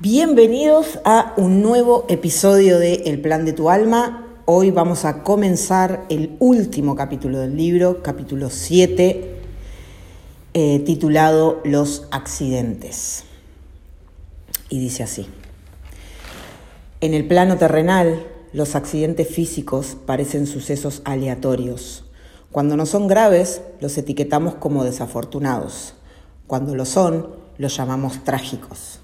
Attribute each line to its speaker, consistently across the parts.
Speaker 1: Bienvenidos a un nuevo episodio de El Plan de tu Alma. Hoy vamos a comenzar el último capítulo del libro, capítulo 7, eh, titulado Los accidentes. Y dice así. En el plano terrenal, los accidentes físicos parecen sucesos aleatorios. Cuando no son graves, los etiquetamos como desafortunados. Cuando lo son, los llamamos trágicos.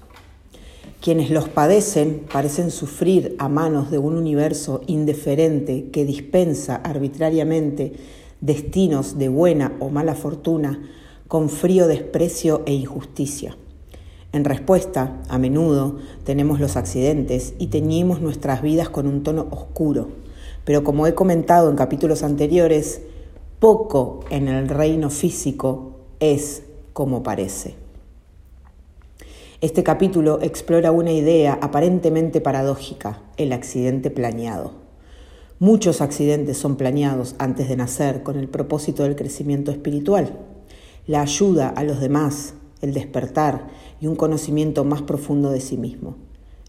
Speaker 1: Quienes los padecen parecen sufrir a manos de un universo indiferente que dispensa arbitrariamente destinos de buena o mala fortuna con frío desprecio e injusticia. En respuesta, a menudo tenemos los accidentes y teñimos nuestras vidas con un tono oscuro, pero como he comentado en capítulos anteriores, poco en el reino físico es como parece. Este capítulo explora una idea aparentemente paradójica, el accidente planeado. Muchos accidentes son planeados antes de nacer con el propósito del crecimiento espiritual, la ayuda a los demás, el despertar y un conocimiento más profundo de sí mismo.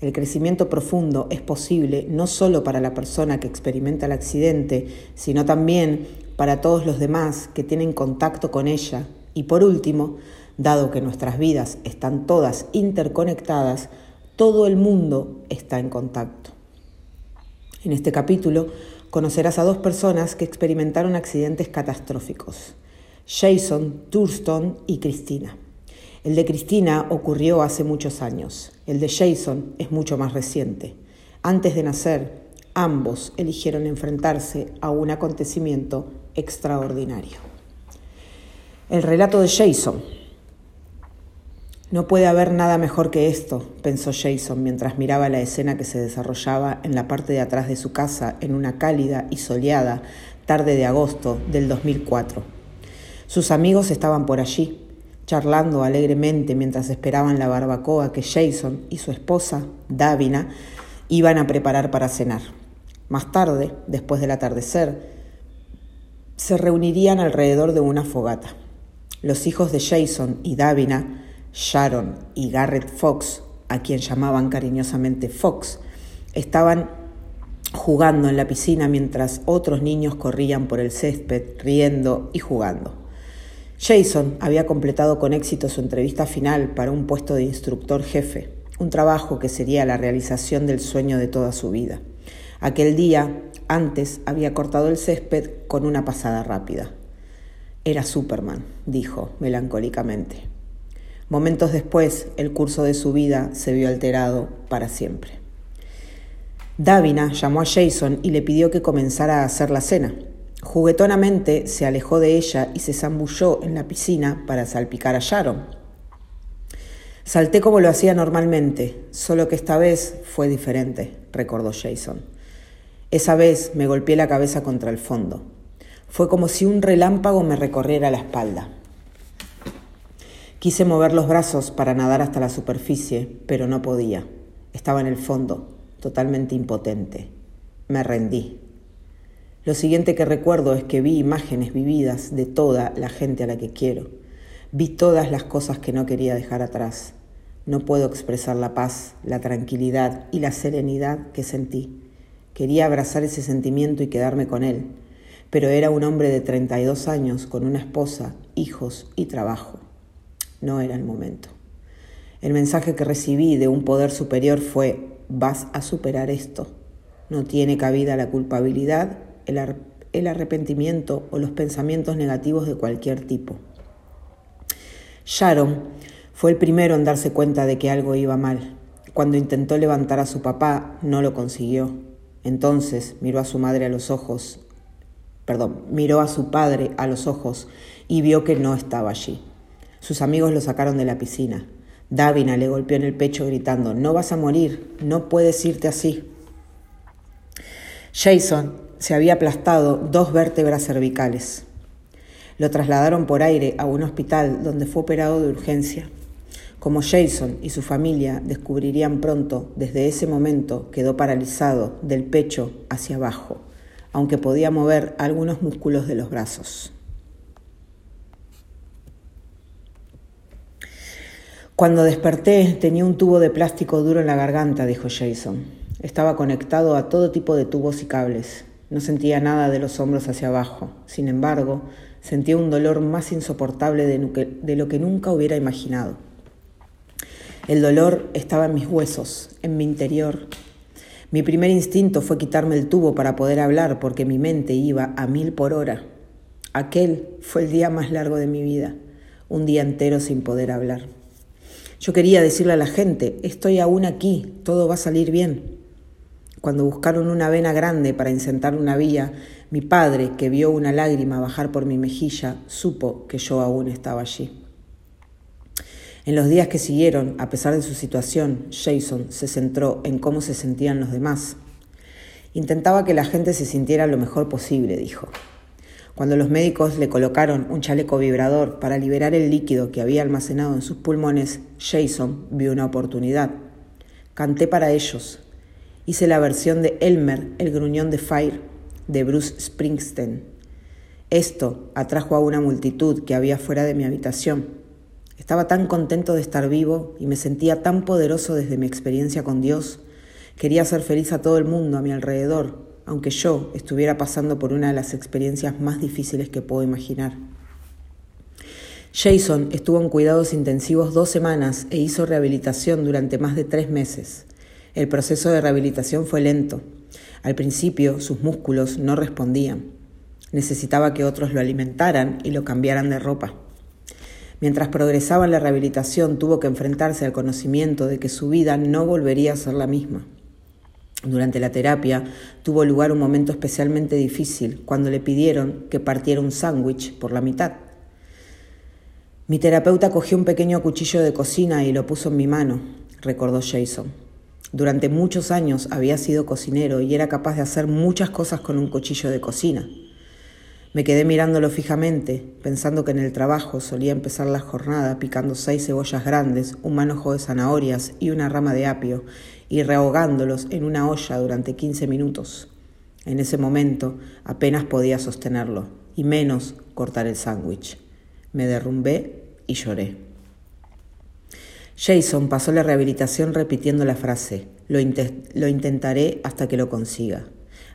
Speaker 1: El crecimiento profundo es posible no solo para la persona que experimenta el accidente, sino también para todos los demás que tienen contacto con ella. Y por último, Dado que nuestras vidas están todas interconectadas, todo el mundo está en contacto. En este capítulo conocerás a dos personas que experimentaron accidentes catastróficos, Jason Thurston y Cristina. El de Cristina ocurrió hace muchos años, el de Jason es mucho más reciente. Antes de nacer, ambos eligieron enfrentarse a un acontecimiento extraordinario. El relato de Jason no puede haber nada mejor que esto, pensó Jason mientras miraba la escena que se desarrollaba en la parte de atrás de su casa en una cálida y soleada tarde de agosto del 2004. Sus amigos estaban por allí, charlando alegremente mientras esperaban la barbacoa que Jason y su esposa, Davina, iban a preparar para cenar. Más tarde, después del atardecer, se reunirían alrededor de una fogata. Los hijos de Jason y Davina Sharon y Garrett Fox, a quien llamaban cariñosamente Fox, estaban jugando en la piscina mientras otros niños corrían por el césped, riendo y jugando. Jason había completado con éxito su entrevista final para un puesto de instructor jefe, un trabajo que sería la realización del sueño de toda su vida. Aquel día, antes, había cortado el césped con una pasada rápida. Era Superman, dijo melancólicamente. Momentos después, el curso de su vida se vio alterado para siempre. Davina llamó a Jason y le pidió que comenzara a hacer la cena. Juguetonamente se alejó de ella y se zambulló en la piscina para salpicar a Sharon. Salté como lo hacía normalmente, solo que esta vez fue diferente, recordó Jason. Esa vez me golpeé la cabeza contra el fondo. Fue como si un relámpago me recorriera la espalda. Quise mover los brazos para nadar hasta la superficie, pero no podía. Estaba en el fondo, totalmente impotente. Me rendí. Lo siguiente que recuerdo es que vi imágenes vividas de toda la gente a la que quiero. Vi todas las cosas que no quería dejar atrás. No puedo expresar la paz, la tranquilidad y la serenidad que sentí. Quería abrazar ese sentimiento y quedarme con él, pero era un hombre de 32 años con una esposa, hijos y trabajo no era el momento. El mensaje que recibí de un poder superior fue, vas a superar esto. No tiene cabida la culpabilidad, el, arrepentimiento o los pensamientos negativos de cualquier tipo. Sharon fue el primero en darse cuenta de que algo iba mal. Cuando intentó levantar a su papá, no lo consiguió. Entonces miró a su madre a los ojos, perdón, miró a su padre a los ojos y vio que no estaba allí. Sus amigos lo sacaron de la piscina. Davina le golpeó en el pecho gritando, no vas a morir, no puedes irte así. Jason se había aplastado dos vértebras cervicales. Lo trasladaron por aire a un hospital donde fue operado de urgencia. Como Jason y su familia descubrirían pronto, desde ese momento quedó paralizado del pecho hacia abajo, aunque podía mover algunos músculos de los brazos. Cuando desperté tenía un tubo de plástico duro en la garganta, dijo Jason. Estaba conectado a todo tipo de tubos y cables. No sentía nada de los hombros hacia abajo. Sin embargo, sentía un dolor más insoportable de lo que nunca hubiera imaginado. El dolor estaba en mis huesos, en mi interior. Mi primer instinto fue quitarme el tubo para poder hablar porque mi mente iba a mil por hora. Aquel fue el día más largo de mi vida, un día entero sin poder hablar. Yo quería decirle a la gente, estoy aún aquí, todo va a salir bien. Cuando buscaron una vena grande para incentar una vía, mi padre, que vio una lágrima bajar por mi mejilla, supo que yo aún estaba allí. En los días que siguieron, a pesar de su situación, Jason se centró en cómo se sentían los demás. Intentaba que la gente se sintiera lo mejor posible, dijo. Cuando los médicos le colocaron un chaleco vibrador para liberar el líquido que había almacenado en sus pulmones, Jason vio una oportunidad. Canté para ellos. Hice la versión de Elmer, el gruñón de Fire, de Bruce Springsteen. Esto atrajo a una multitud que había fuera de mi habitación. Estaba tan contento de estar vivo y me sentía tan poderoso desde mi experiencia con Dios. Quería hacer feliz a todo el mundo a mi alrededor, aunque yo estuviera pasando por una de las experiencias más difíciles que puedo imaginar. Jason estuvo en cuidados intensivos dos semanas e hizo rehabilitación durante más de tres meses. El proceso de rehabilitación fue lento. Al principio sus músculos no respondían. Necesitaba que otros lo alimentaran y lo cambiaran de ropa. Mientras progresaba en la rehabilitación tuvo que enfrentarse al conocimiento de que su vida no volvería a ser la misma. Durante la terapia tuvo lugar un momento especialmente difícil cuando le pidieron que partiera un sándwich por la mitad. Mi terapeuta cogió un pequeño cuchillo de cocina y lo puso en mi mano, recordó Jason. Durante muchos años había sido cocinero y era capaz de hacer muchas cosas con un cuchillo de cocina. Me quedé mirándolo fijamente, pensando que en el trabajo solía empezar la jornada picando seis cebollas grandes, un manojo de zanahorias y una rama de apio, y rehogándolos en una olla durante 15 minutos. En ese momento apenas podía sostenerlo, y menos cortar el sándwich. Me derrumbé y lloré. Jason pasó la rehabilitación repitiendo la frase, lo, lo intentaré hasta que lo consiga.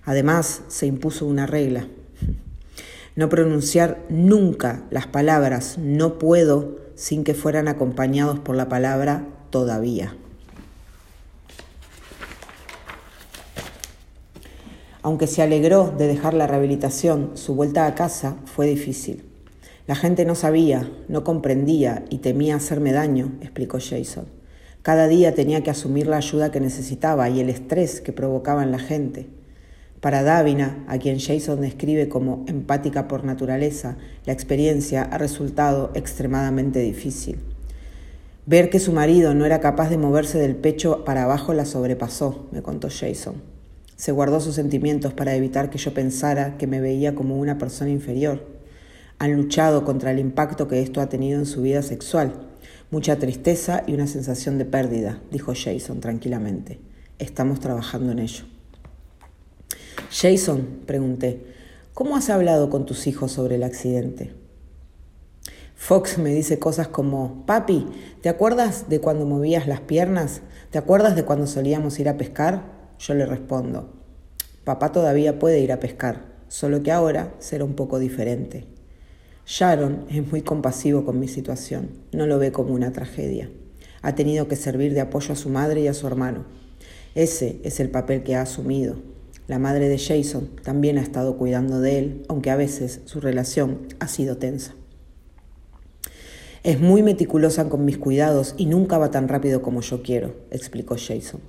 Speaker 1: Además, se impuso una regla. No pronunciar nunca las palabras no puedo sin que fueran acompañados por la palabra todavía. Aunque se alegró de dejar la rehabilitación, su vuelta a casa fue difícil. La gente no sabía, no comprendía y temía hacerme daño, explicó Jason. Cada día tenía que asumir la ayuda que necesitaba y el estrés que provocaba en la gente. Para Davina, a quien Jason describe como empática por naturaleza, la experiencia ha resultado extremadamente difícil. Ver que su marido no era capaz de moverse del pecho para abajo la sobrepasó, me contó Jason. Se guardó sus sentimientos para evitar que yo pensara que me veía como una persona inferior. Han luchado contra el impacto que esto ha tenido en su vida sexual. Mucha tristeza y una sensación de pérdida, dijo Jason tranquilamente. Estamos trabajando en ello. Jason, pregunté, ¿cómo has hablado con tus hijos sobre el accidente? Fox me dice cosas como, papi, ¿te acuerdas de cuando movías las piernas? ¿Te acuerdas de cuando solíamos ir a pescar? Yo le respondo, papá todavía puede ir a pescar, solo que ahora será un poco diferente. Sharon es muy compasivo con mi situación, no lo ve como una tragedia. Ha tenido que servir de apoyo a su madre y a su hermano. Ese es el papel que ha asumido. La madre de Jason también ha estado cuidando de él, aunque a veces su relación ha sido tensa. Es muy meticulosa con mis cuidados y nunca va tan rápido como yo quiero, explicó Jason.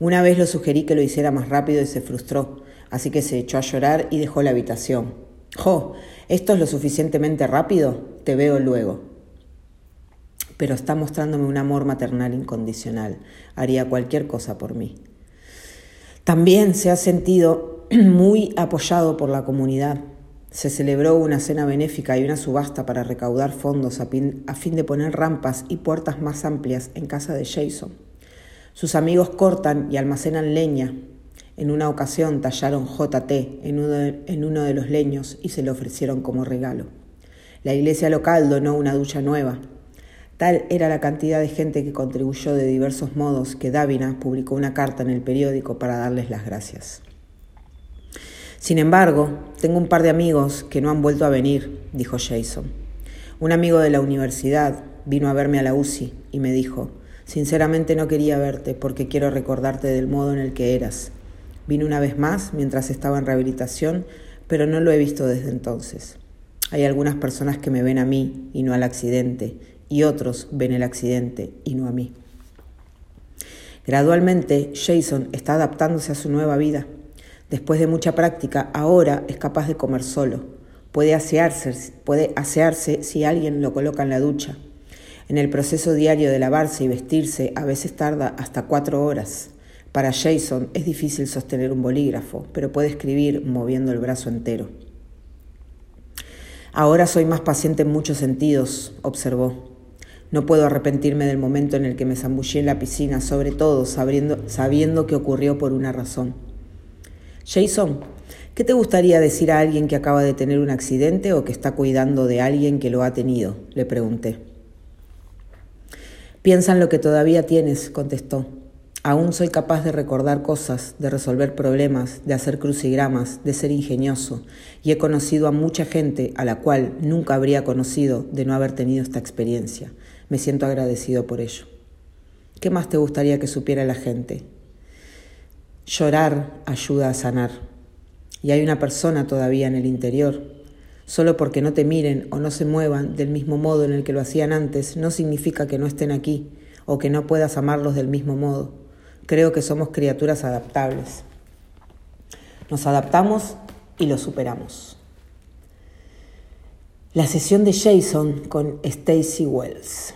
Speaker 1: Una vez lo sugerí que lo hiciera más rápido y se frustró, así que se echó a llorar y dejó la habitación. ¡Jo! ¿Esto es lo suficientemente rápido? Te veo luego. Pero está mostrándome un amor maternal incondicional. Haría cualquier cosa por mí. También se ha sentido muy apoyado por la comunidad. Se celebró una cena benéfica y una subasta para recaudar fondos a fin de poner rampas y puertas más amplias en casa de Jason. Sus amigos cortan y almacenan leña. En una ocasión tallaron JT en uno, de, en uno de los leños y se lo ofrecieron como regalo. La iglesia local donó una ducha nueva. Tal era la cantidad de gente que contribuyó de diversos modos que Davina publicó una carta en el periódico para darles las gracias. Sin embargo, tengo un par de amigos que no han vuelto a venir, dijo Jason. Un amigo de la universidad vino a verme a la UCI y me dijo, sinceramente no quería verte porque quiero recordarte del modo en el que eras. Vine una vez más mientras estaba en rehabilitación, pero no lo he visto desde entonces. Hay algunas personas que me ven a mí y no al accidente, y otros ven el accidente y no a mí. Gradualmente, Jason está adaptándose a su nueva vida. Después de mucha práctica, ahora es capaz de comer solo. Puede asearse, puede asearse si alguien lo coloca en la ducha. En el proceso diario de lavarse y vestirse a veces tarda hasta cuatro horas. Para Jason es difícil sostener un bolígrafo, pero puede escribir moviendo el brazo entero. Ahora soy más paciente en muchos sentidos, observó. No puedo arrepentirme del momento en el que me zambullí en la piscina, sobre todo sabiendo, sabiendo que ocurrió por una razón. Jason, ¿qué te gustaría decir a alguien que acaba de tener un accidente o que está cuidando de alguien que lo ha tenido? Le pregunté. Piensa en lo que todavía tienes, contestó. Aún soy capaz de recordar cosas, de resolver problemas, de hacer crucigramas, de ser ingenioso, y he conocido a mucha gente a la cual nunca habría conocido de no haber tenido esta experiencia. Me siento agradecido por ello. ¿Qué más te gustaría que supiera la gente? Llorar ayuda a sanar. Y hay una persona todavía en el interior. Solo porque no te miren o no se muevan del mismo modo en el que lo hacían antes, no significa que no estén aquí o que no puedas amarlos del mismo modo. Creo que somos criaturas adaptables. Nos adaptamos y lo superamos. La sesión de Jason con Stacy Wells.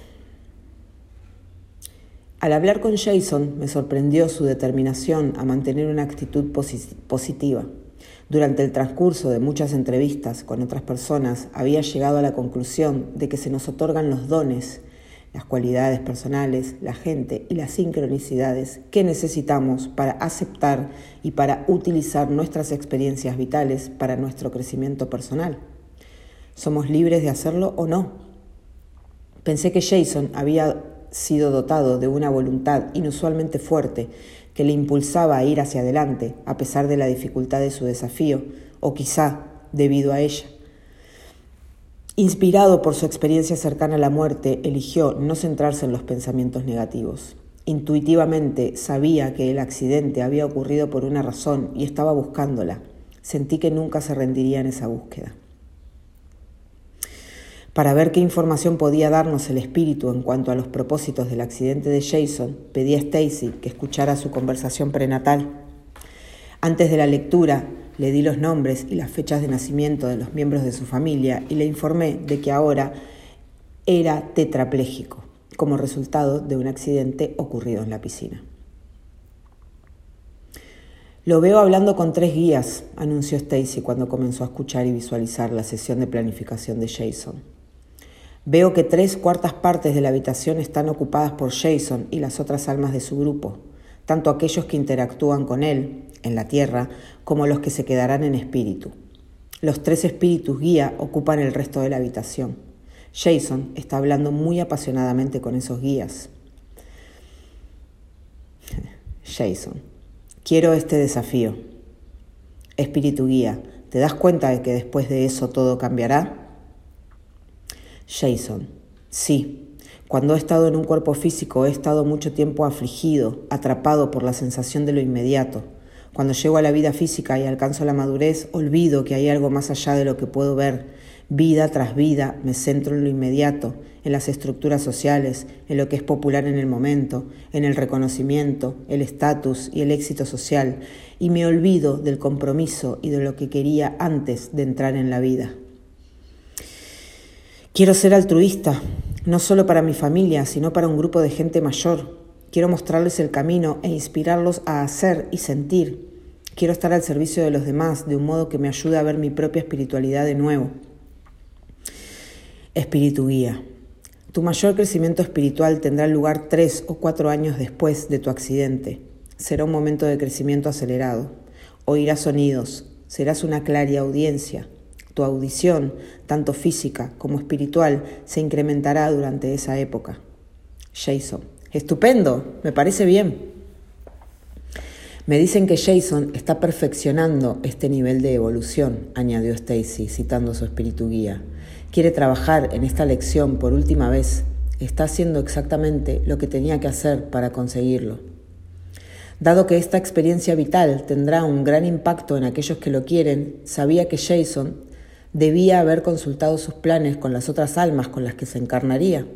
Speaker 1: Al hablar con Jason me sorprendió su determinación a mantener una actitud positiva. Durante el transcurso de muchas entrevistas con otras personas había llegado a la conclusión de que se nos otorgan los dones, las cualidades personales, la gente y las sincronicidades que necesitamos para aceptar y para utilizar nuestras experiencias vitales para nuestro crecimiento personal. ¿Somos libres de hacerlo o no? Pensé que Jason había sido dotado de una voluntad inusualmente fuerte que le impulsaba a ir hacia adelante a pesar de la dificultad de su desafío, o quizá debido a ella. Inspirado por su experiencia cercana a la muerte, eligió no centrarse en los pensamientos negativos. Intuitivamente sabía que el accidente había ocurrido por una razón y estaba buscándola. Sentí que nunca se rendiría en esa búsqueda. Para ver qué información podía darnos el espíritu en cuanto a los propósitos del accidente de Jason, pedí a Stacy que escuchara su conversación prenatal. Antes de la lectura, le di los nombres y las fechas de nacimiento de los miembros de su familia y le informé de que ahora era tetrapléjico, como resultado de un accidente ocurrido en la piscina. Lo veo hablando con tres guías, anunció Stacy cuando comenzó a escuchar y visualizar la sesión de planificación de Jason. Veo que tres cuartas partes de la habitación están ocupadas por Jason y las otras almas de su grupo, tanto aquellos que interactúan con él en la tierra como los que se quedarán en espíritu. Los tres espíritus guía ocupan el resto de la habitación. Jason está hablando muy apasionadamente con esos guías. Jason, quiero este desafío. Espíritu guía, ¿te das cuenta de que después de eso todo cambiará? Jason. Sí, cuando he estado en un cuerpo físico he estado mucho tiempo afligido, atrapado por la sensación de lo inmediato. Cuando llego a la vida física y alcanzo la madurez, olvido que hay algo más allá de lo que puedo ver. Vida tras vida me centro en lo inmediato, en las estructuras sociales, en lo que es popular en el momento, en el reconocimiento, el estatus y el éxito social, y me olvido del compromiso y de lo que quería antes de entrar en la vida. Quiero ser altruista, no solo para mi familia, sino para un grupo de gente mayor. Quiero mostrarles el camino e inspirarlos a hacer y sentir. Quiero estar al servicio de los demás de un modo que me ayude a ver mi propia espiritualidad de nuevo. Espíritu guía. Tu mayor crecimiento espiritual tendrá lugar tres o cuatro años después de tu accidente. Será un momento de crecimiento acelerado. Oirás sonidos, serás una clara audiencia, Tu audición, tanto física como espiritual, se incrementará durante esa época. Jason. Estupendo, me parece bien. Me dicen que Jason está perfeccionando este nivel de evolución, añadió Stacy, citando su espíritu guía. Quiere trabajar en esta lección por última vez. Está haciendo exactamente lo que tenía que hacer para conseguirlo. Dado que esta experiencia vital tendrá un gran impacto en aquellos que lo quieren, sabía que Jason debía haber consultado sus planes con las otras almas con las que se encarnaría.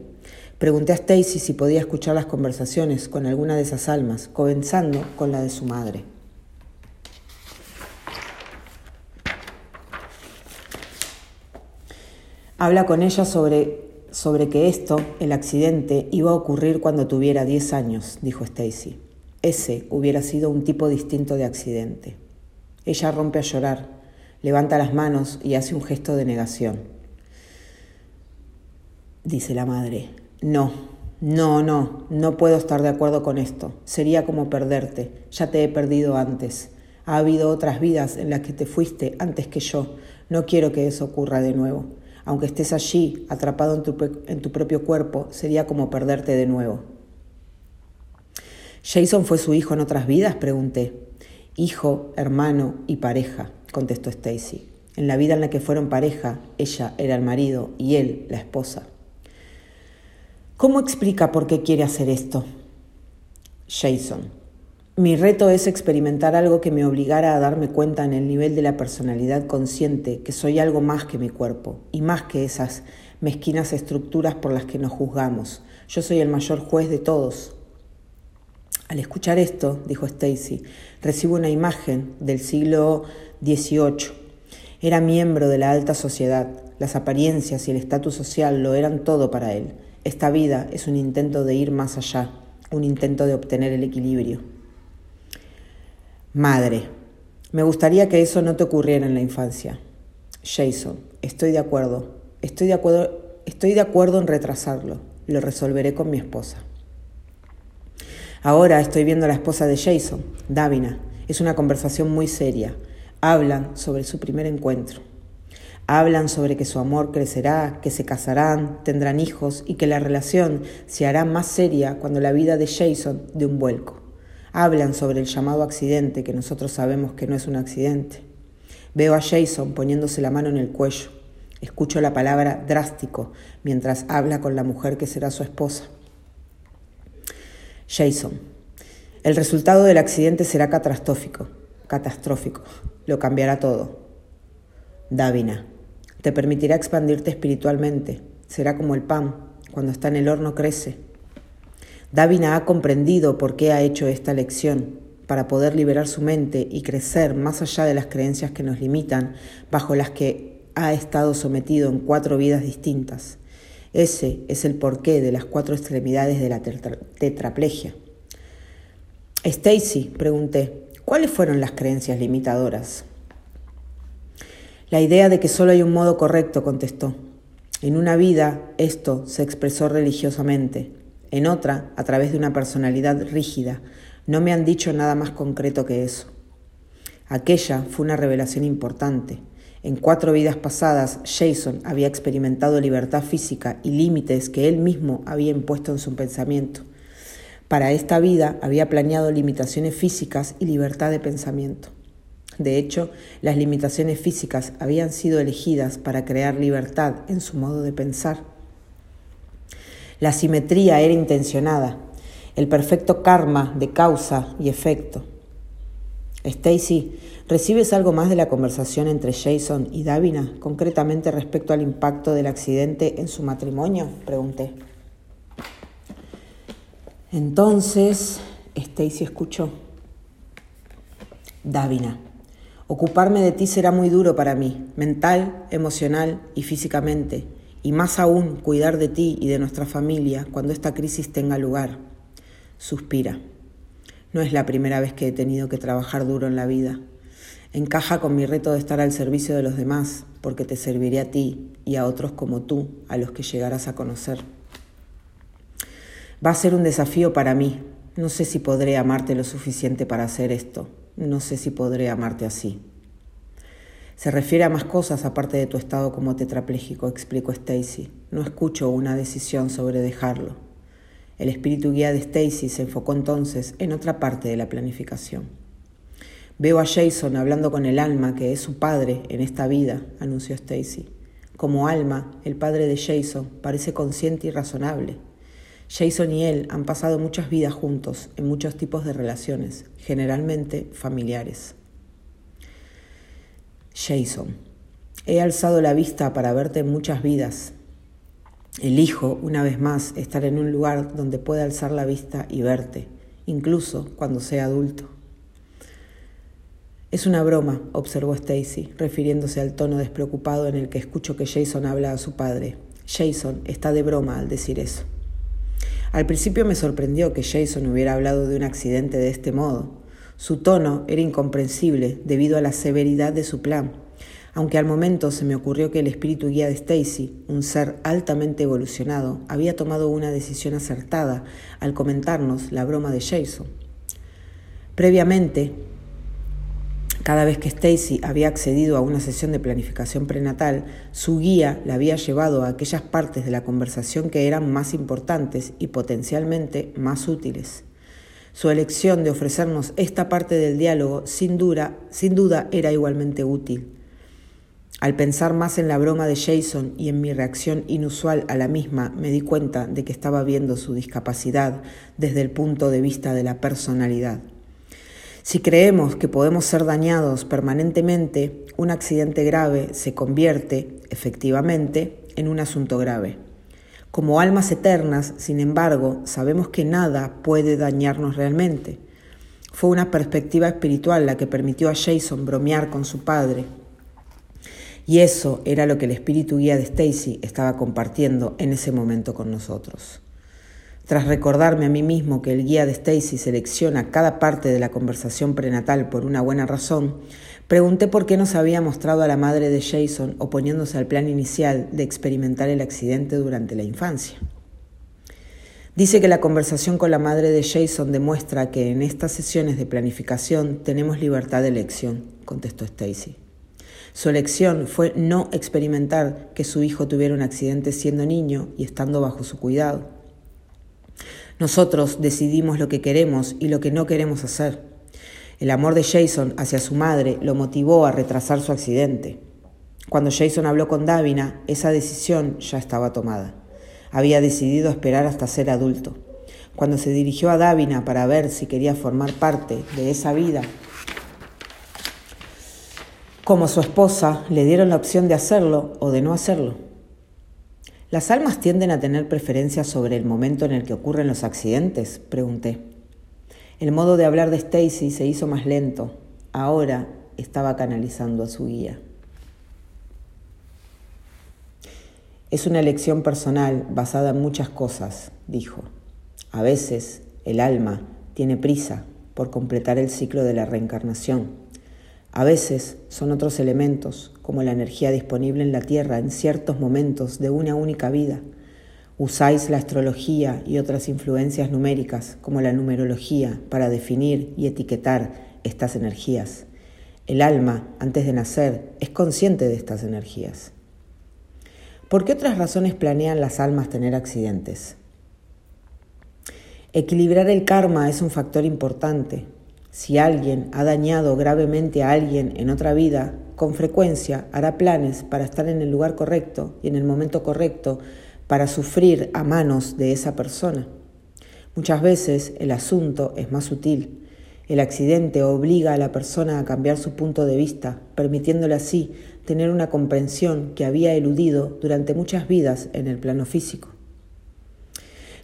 Speaker 1: Pregunté a Stacy si podía escuchar las conversaciones con alguna de esas almas, comenzando con la de su madre. Habla con ella sobre, sobre que esto, el accidente, iba a ocurrir cuando tuviera 10 años, dijo Stacy. Ese hubiera sido un tipo distinto de accidente. Ella rompe a llorar, levanta las manos y hace un gesto de negación. Dice la madre, no, no, no, no puedo estar de acuerdo con esto. Sería como perderte. Ya te he perdido antes. Ha habido otras vidas en las que te fuiste antes que yo. No quiero que eso ocurra de nuevo. Aunque estés allí, atrapado en tu, en tu propio cuerpo, sería como perderte de nuevo. ¿Jason fue su hijo en otras vidas? pregunté. Hijo, hermano y pareja, contestó Stacy. En la vida en la que fueron pareja, ella era el marido y él la esposa. ¿Cómo explica por qué quiere hacer esto? Jason. Mi reto es experimentar algo que me obligara a darme cuenta en el nivel de la personalidad consciente que soy algo más que mi cuerpo y más que esas mezquinas estructuras por las que nos juzgamos. Yo soy el mayor juez de todos. Al escuchar esto, dijo Stacy, recibo una imagen del siglo XVIII. Era miembro de la alta sociedad. Las apariencias y el estatus social lo eran todo para él. Esta vida es un intento de ir más allá, un intento de obtener el equilibrio. Madre, me gustaría que eso no te ocurriera en la infancia. Jason, estoy de acuerdo. Estoy de acuerdo, estoy de acuerdo en retrasarlo. Lo resolveré con mi esposa. Ahora estoy viendo a la esposa de Jason, Davina. Es una conversación muy seria. Hablan sobre su primer encuentro. Hablan sobre que su amor crecerá, que se casarán, tendrán hijos y que la relación se hará más seria cuando la vida de Jason dé un vuelco. Hablan sobre el llamado accidente que nosotros sabemos que no es un accidente. Veo a Jason poniéndose la mano en el cuello. Escucho la palabra drástico mientras habla con la mujer que será su esposa. Jason. El resultado del accidente será catastrófico. Catastrófico. Lo cambiará todo. Davina. Te permitirá expandirte espiritualmente. Será como el pan, cuando está en el horno crece. Davina ha comprendido por qué ha hecho esta lección, para poder liberar su mente y crecer más allá de las creencias que nos limitan, bajo las que ha estado sometido en cuatro vidas distintas. Ese es el porqué de las cuatro extremidades de la tetraplegia. Stacy, pregunté, ¿cuáles fueron las creencias limitadoras? La idea de que solo hay un modo correcto, contestó. En una vida esto se expresó religiosamente, en otra a través de una personalidad rígida. No me han dicho nada más concreto que eso. Aquella fue una revelación importante. En cuatro vidas pasadas, Jason había experimentado libertad física y límites que él mismo había impuesto en su pensamiento. Para esta vida había planeado limitaciones físicas y libertad de pensamiento. De hecho, las limitaciones físicas habían sido elegidas para crear libertad en su modo de pensar. La simetría era intencionada, el perfecto karma de causa y efecto. Stacy, ¿recibes algo más de la conversación entre Jason y Davina, concretamente respecto al impacto del accidente en su matrimonio? Pregunté. Entonces, Stacy escuchó. Davina. Ocuparme de ti será muy duro para mí, mental, emocional y físicamente, y más aún cuidar de ti y de nuestra familia cuando esta crisis tenga lugar. Suspira. No es la primera vez que he tenido que trabajar duro en la vida. Encaja con mi reto de estar al servicio de los demás, porque te serviré a ti y a otros como tú, a los que llegarás a conocer. Va a ser un desafío para mí. No sé si podré amarte lo suficiente para hacer esto. No sé si podré amarte así. Se refiere a más cosas aparte de tu estado como tetrapléjico, explicó Stacy. No escucho una decisión sobre dejarlo. El espíritu guía de Stacy se enfocó entonces en otra parte de la planificación. Veo a Jason hablando con el alma que es su padre en esta vida, anunció Stacy. Como alma, el padre de Jason parece consciente y razonable. Jason y él han pasado muchas vidas juntos, en muchos tipos de relaciones, generalmente familiares. Jason, he alzado la vista para verte en muchas vidas. Elijo, una vez más, estar en un lugar donde pueda alzar la vista y verte, incluso cuando sea adulto. Es una broma, observó Stacy, refiriéndose al tono despreocupado en el que escucho que Jason habla a su padre. Jason está de broma al decir eso. Al principio me sorprendió que Jason hubiera hablado de un accidente de este modo, su tono era incomprensible debido a la severidad de su plan, aunque al momento se me ocurrió que el espíritu guía de Stacy, un ser altamente evolucionado, había tomado una decisión acertada al comentarnos la broma de Jason. Previamente, cada vez que Stacy había accedido a una sesión de planificación prenatal, su guía la había llevado a aquellas partes de la conversación que eran más importantes y potencialmente más útiles. Su elección de ofrecernos esta parte del diálogo sin duda, sin duda era igualmente útil. Al pensar más en la broma de Jason y en mi reacción inusual a la misma, me di cuenta de que estaba viendo su discapacidad desde el punto de vista de la personalidad. Si creemos que podemos ser dañados permanentemente, un accidente grave se convierte, efectivamente, en un asunto grave. Como almas eternas, sin embargo, sabemos que nada puede dañarnos realmente. Fue una perspectiva espiritual la que permitió a Jason bromear con su padre. Y eso era lo que el espíritu guía de Stacy estaba compartiendo en ese momento con nosotros. Tras recordarme a mí mismo que el guía de Stacy selecciona cada parte de la conversación prenatal por una buena razón, Pregunté por qué no se había mostrado a la madre de Jason oponiéndose al plan inicial de experimentar el accidente durante la infancia. Dice que la conversación con la madre de Jason demuestra que en estas sesiones de planificación tenemos libertad de elección, contestó Stacy. Su elección fue no experimentar que su hijo tuviera un accidente siendo niño y estando bajo su cuidado. Nosotros decidimos lo que queremos y lo que no queremos hacer. El amor de Jason hacia su madre lo motivó a retrasar su accidente. Cuando Jason habló con Davina, esa decisión ya estaba tomada. Había decidido esperar hasta ser adulto. Cuando se dirigió a Davina para ver si quería formar parte de esa vida, como su esposa, le dieron la opción de hacerlo o de no hacerlo. ¿Las almas tienden a tener preferencia sobre el momento en el que ocurren los accidentes? Pregunté. El modo de hablar de Stacy se hizo más lento. Ahora estaba canalizando a su guía. Es una elección personal basada en muchas cosas, dijo. A veces el alma tiene prisa por completar el ciclo de la reencarnación. A veces son otros elementos, como la energía disponible en la Tierra en ciertos momentos de una única vida Usáis la astrología y otras influencias numéricas como la numerología para definir y etiquetar estas energías. El alma, antes de nacer, es consciente de estas energías. ¿Por qué otras razones planean las almas tener accidentes? Equilibrar el karma es un factor importante. Si alguien ha dañado gravemente a alguien en otra vida, con frecuencia hará planes para estar en el lugar correcto y en el momento correcto para sufrir a manos de esa persona. Muchas veces el asunto es más sutil. El accidente obliga a la persona a cambiar su punto de vista, permitiéndole así tener una comprensión que había eludido durante muchas vidas en el plano físico.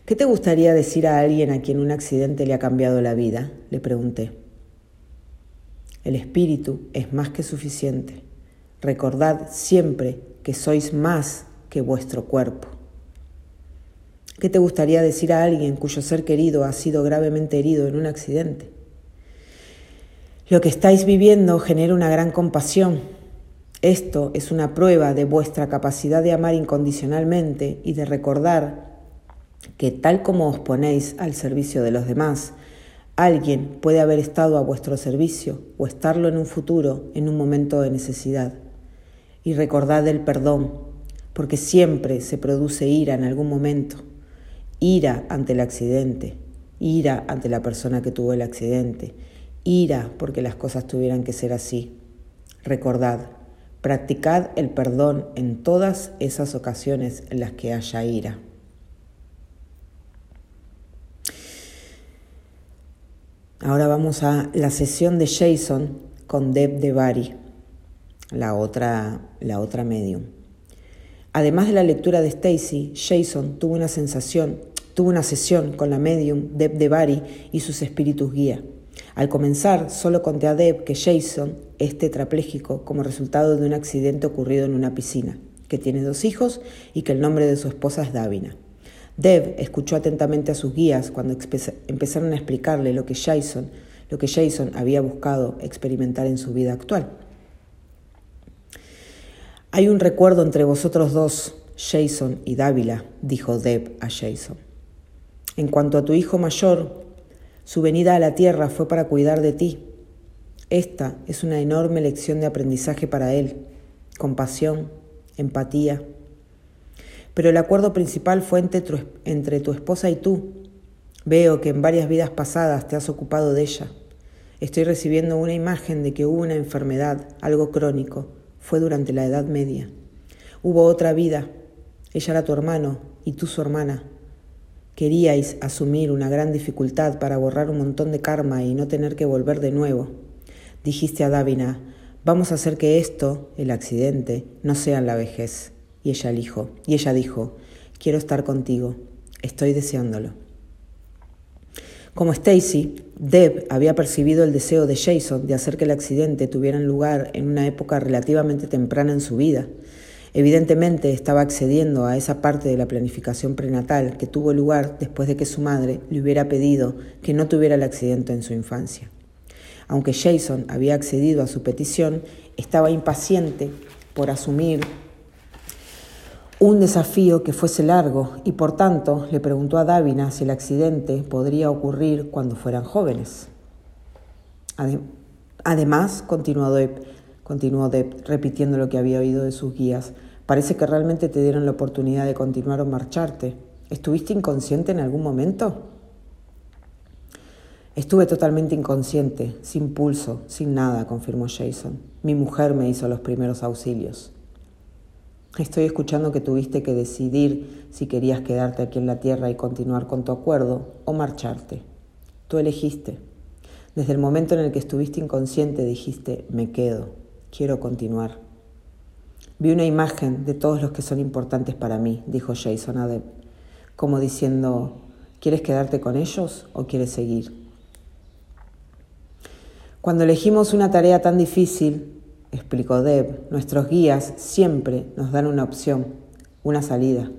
Speaker 1: ¿Qué te gustaría decir a alguien a quien un accidente le ha cambiado la vida? Le pregunté. El espíritu es más que suficiente. Recordad siempre que sois más que vuestro cuerpo. ¿Qué te gustaría decir a alguien cuyo ser querido ha sido gravemente herido en un accidente? Lo que estáis viviendo genera una gran compasión. Esto es una prueba de vuestra capacidad de amar incondicionalmente y de recordar que tal como os ponéis al servicio de los demás, alguien puede haber estado a vuestro servicio o estarlo en un futuro en un momento de necesidad. y recordad el perdón, porque siempre se produce ira en algún momento. Ira ante el accidente, ira ante la persona que tuvo el accidente, ira porque las cosas tuvieran que ser así. Recordad, practicad el perdón en todas esas ocasiones en las que haya ira. Ahora vamos a la sesión de Jason con Deb de Bari, la otra, la otra medium. Además de la lectura de Stacy, Jason tuvo una sensación, tuvo una sesión con la medium Deb de Bari y sus espíritus guía. Al comenzar, solo conté a Deb que Jason es tetrapléjico como resultado de un accidente ocurrido en una piscina, que tiene dos hijos y que el nombre de su esposa es Davina. Deb escuchó atentamente a sus guías cuando empezaron a explicarle lo que Jason, lo que Jason había buscado experimentar en su vida actual. Hay un recuerdo entre vosotros dos, Jason y Dávila, dijo Deb a Jason. En cuanto a tu hijo mayor, su venida a la tierra fue para cuidar de ti. Esta es una enorme lección de aprendizaje para él, compasión, empatía, pero el acuerdo principal fue entre tu, esposa y tú. Veo que en varias vidas pasadas te has ocupado de ella. Estoy recibiendo una imagen de que hubo una enfermedad, algo crónico. Fue durante la Edad Media. Hubo otra vida. Ella era tu hermano y tú su hermana. Queríais asumir una gran dificultad para borrar un montón de karma y no tener que volver de nuevo. Dijiste a Davina, vamos a hacer que esto, el accidente, no sea la vejez. Y ella dijo, y ella dijo, quiero estar contigo, estoy deseándolo. Como Stacy, Deb había percibido el deseo de Jason de hacer que el accidente tuviera lugar en una época relativamente temprana en su vida. Evidentemente estaba accediendo a esa parte de la planificación prenatal que tuvo lugar después de que su madre le hubiera pedido que no tuviera el accidente en su infancia. Aunque Jason había accedido a su petición, estaba impaciente por asumir un desafío que fuese largo y por tanto le preguntó a Dávina si el accidente podría ocurrir cuando fueran jóvenes. Además, continuó Depp, continuó repitiendo lo que había oído de sus guías, parece que realmente te dieron la oportunidad de continuar o marcharte. ¿Estuviste inconsciente en algún momento? Estuve totalmente inconsciente, sin pulso, sin nada, confirmó Jason. Mi mujer me hizo los primeros auxilios. Estoy escuchando que tuviste que decidir si querías quedarte aquí en la tierra y continuar con tu acuerdo o marcharte. Tú elegiste. Desde el momento en el que estuviste inconsciente dijiste, me quedo, quiero continuar. Vi una imagen de todos los que son importantes para mí, dijo Jason Adeb, como diciendo, ¿quieres quedarte con ellos o quieres seguir? Cuando elegimos una tarea tan difícil, explicó Deb, nuestros guías siempre nos dan una opción, una salida.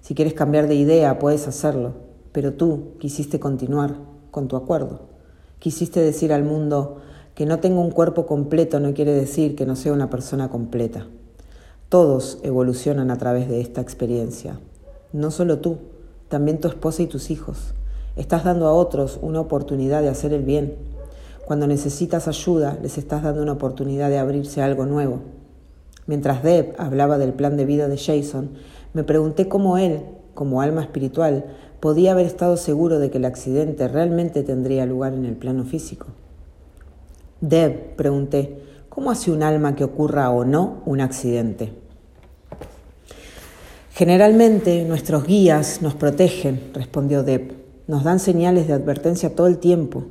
Speaker 1: Si quieres cambiar de idea, puedes hacerlo, pero tú quisiste continuar con tu acuerdo. Quisiste decir al mundo que no tengo un cuerpo completo no quiere decir que no sea una persona completa. Todos evolucionan a través de esta experiencia. No solo tú, también tu esposa y tus hijos. Estás dando a otros una oportunidad de hacer el bien cuando necesitas ayuda, les estás dando una oportunidad de abrirse a algo nuevo. Mientras Deb hablaba del plan de vida de Jason, me pregunté cómo él, como alma espiritual, podía haber estado seguro de que el accidente realmente tendría lugar en el plano físico. Deb, pregunté, ¿cómo hace un alma que ocurra o no un accidente? Generalmente nuestros guías nos protegen, respondió Deb. Nos dan señales de advertencia todo el tiempo,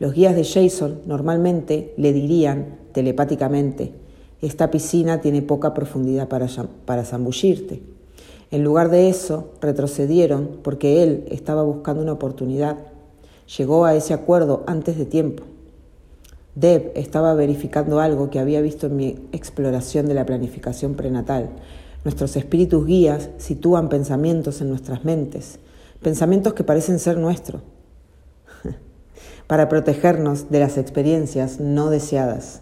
Speaker 1: los guías de Jason normalmente le dirían telepáticamente, esta piscina tiene poca profundidad para, para zambullirte. En lugar de eso, retrocedieron porque él estaba buscando una oportunidad. Llegó a ese acuerdo antes de tiempo. Deb estaba verificando algo que había visto en mi exploración de la planificación prenatal. Nuestros espíritus guías sitúan pensamientos en nuestras mentes, pensamientos que parecen ser nuestros para protegernos de las experiencias no deseadas.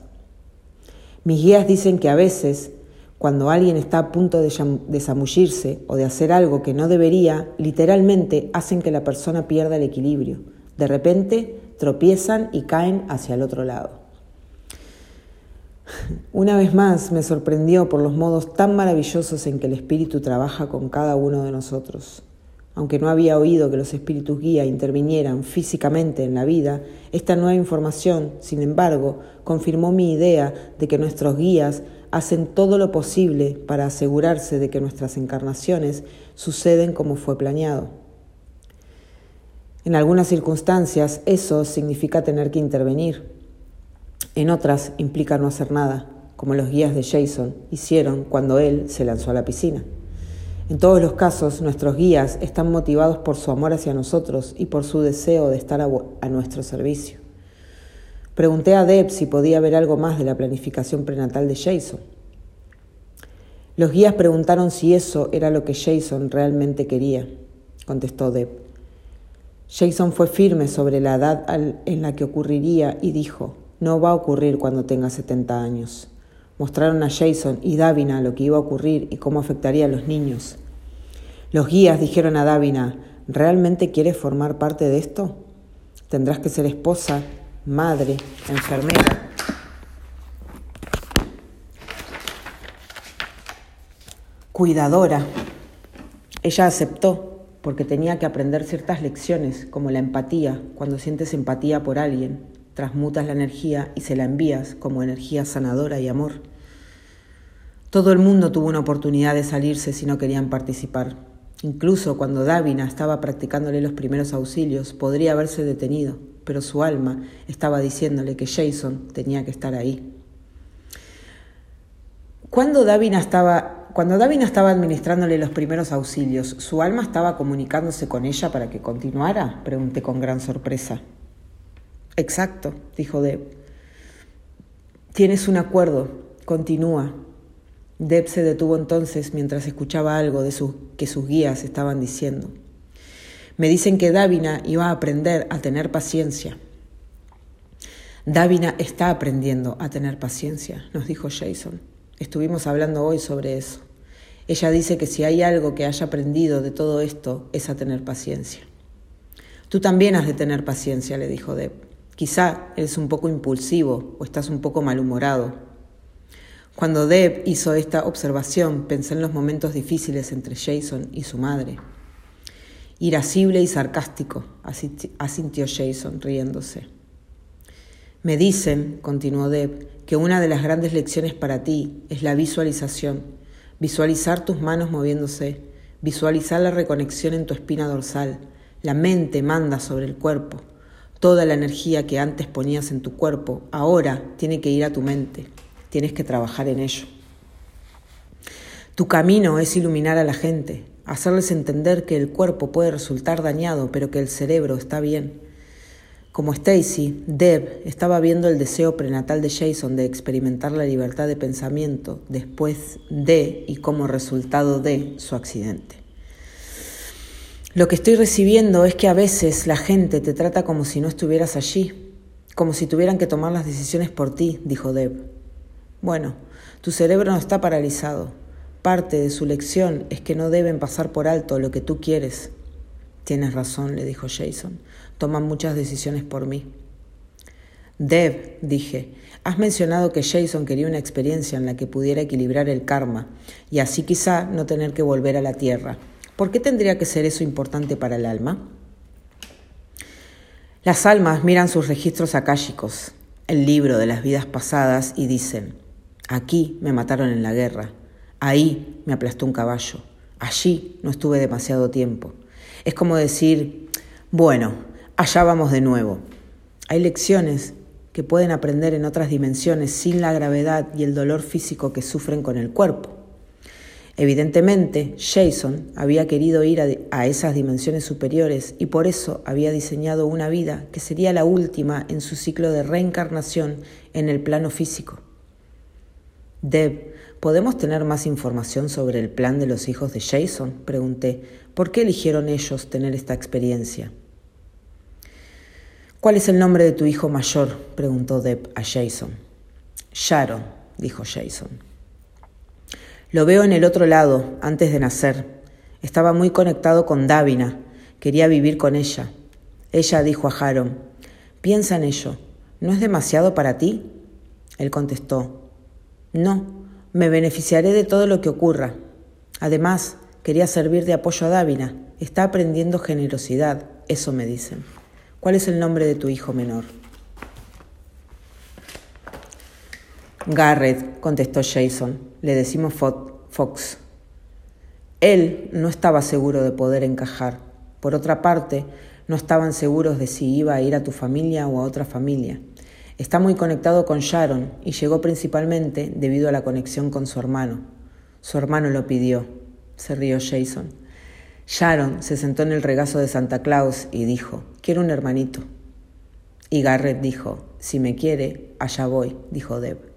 Speaker 1: Mis guías dicen que a veces, cuando alguien está a punto de desamullirse o de hacer algo que no debería, literalmente hacen que la persona pierda el equilibrio. De repente tropiezan y caen hacia el otro lado. Una vez más me sorprendió por los modos tan maravillosos en que el Espíritu trabaja con cada uno de nosotros. Aunque no había oído que los espíritus guía intervinieran físicamente en la vida, esta nueva información, sin embargo, confirmó mi idea de que nuestros guías hacen todo lo posible para asegurarse de que nuestras encarnaciones suceden como fue planeado. En algunas circunstancias eso significa tener que intervenir. En otras implica no hacer nada, como los guías de Jason hicieron cuando él se lanzó a la piscina. En todos los casos, nuestros guías están motivados por su amor hacia nosotros y por su deseo de estar a, nuestro servicio. Pregunté a Deb si podía ver algo más de la planificación prenatal de Jason. Los guías preguntaron si eso era lo que Jason realmente quería, contestó Deb. Jason fue firme sobre la edad en la que ocurriría y dijo, no va a ocurrir cuando tenga 70 años. Mostraron a Jason y Davina lo que iba a ocurrir y cómo afectaría a los niños. Los guías dijeron a Davina, ¿realmente quieres formar parte de esto? Tendrás que ser esposa, madre, enfermera. Cuidadora. Ella aceptó porque tenía que aprender ciertas lecciones, como la empatía, cuando sientes empatía por alguien, transmutas la energía y se la envías como energía sanadora y amor. Todo el mundo tuvo una oportunidad de salirse si no querían participar. Incluso cuando Davina estaba practicándole los primeros auxilios, podría haberse detenido, pero su alma estaba diciéndole que Jason tenía que estar ahí. Cuando Davina estaba, cuando Davina estaba administrándole los primeros auxilios, ¿su alma estaba comunicándose con ella para que continuara? Pregunté con gran sorpresa. Exacto, dijo Deb. Tienes un acuerdo, continúa. Deb se detuvo entonces mientras escuchaba algo de que sus guías estaban diciendo. Me dicen que Davina iba a aprender a tener paciencia. Davina está aprendiendo a tener paciencia, nos dijo Jason. Estuvimos hablando hoy sobre eso. Ella dice que si hay algo que haya aprendido de todo esto es a tener paciencia. Tú también has de tener paciencia, le dijo Deb. Quizá eres un poco impulsivo o estás un poco malhumorado. Cuando Deb hizo esta observación, pensé en los momentos difíciles entre Jason y su madre. Irascible y sarcástico, asintió Jason, riéndose. Me dicen, continuó Deb, que una de las grandes lecciones para ti es la visualización, visualizar tus manos moviéndose, visualizar la reconexión en tu espina dorsal. La mente manda sobre el cuerpo. Toda la energía que antes ponías en tu cuerpo ahora tiene que ir a tu mente. Tienes que trabajar en ello. Tu camino es iluminar a la gente, hacerles entender que el cuerpo puede resultar dañado, pero que el cerebro está bien. Como Stacy, Deb estaba viendo el deseo prenatal de Jason de experimentar la libertad de pensamiento después de y como resultado de su accidente. Lo que estoy recibiendo es que a veces la gente te trata como si no estuvieras allí, como si tuvieran que tomar las decisiones por ti, dijo Deb. Bueno, tu cerebro no está paralizado. Parte de su lección es que no deben pasar por alto lo que tú quieres. Tienes razón, le dijo Jason. Toman muchas decisiones por mí. Deb, dije, has mencionado que Jason quería una experiencia en la que pudiera equilibrar el karma y así quizá no tener que volver a la tierra. ¿Por qué tendría que ser eso importante para el alma? Las almas miran sus registros akáshicos, el libro de las vidas pasadas, y dicen, aquí me mataron en la guerra, ahí me aplastó un caballo, allí no estuve demasiado tiempo. Es como decir, bueno, allá vamos de nuevo. Hay lecciones que pueden aprender en otras dimensiones sin la gravedad y el dolor físico que sufren con el cuerpo. Evidentemente, Jason había querido ir a, esas dimensiones superiores y por eso había diseñado una vida que sería la última en su ciclo de reencarnación en el plano físico. Deb, ¿podemos tener más información sobre el plan de los hijos de Jason? Pregunté. ¿Por qué eligieron ellos tener esta experiencia? ¿Cuál es el nombre de tu hijo mayor? preguntó Deb a Jason. Sharon, dijo Jason. Lo veo en el otro lado, antes de nacer. Estaba muy conectado con Davina. Quería vivir con ella. Ella dijo a Haron, piensa en ello. ¿No es demasiado para ti? Él contestó, No, me beneficiaré de todo lo que ocurra. Además, quería servir de apoyo a Dávila. Está aprendiendo generosidad, eso me dicen. ¿Cuál es el nombre de tu hijo menor? Garrett, contestó Jason. Le decimos Fox. Él no estaba seguro de poder encajar. Por otra parte, no estaban seguros de si iba a ir a tu familia o a otra familia. Está muy conectado con Sharon y llegó principalmente debido a la conexión con su hermano. Su hermano lo pidió, se rió Jason. Sharon se sentó en el regazo de Santa Claus y dijo, quiero un hermanito. Y Garrett dijo, si me quiere, allá voy, dijo Deb.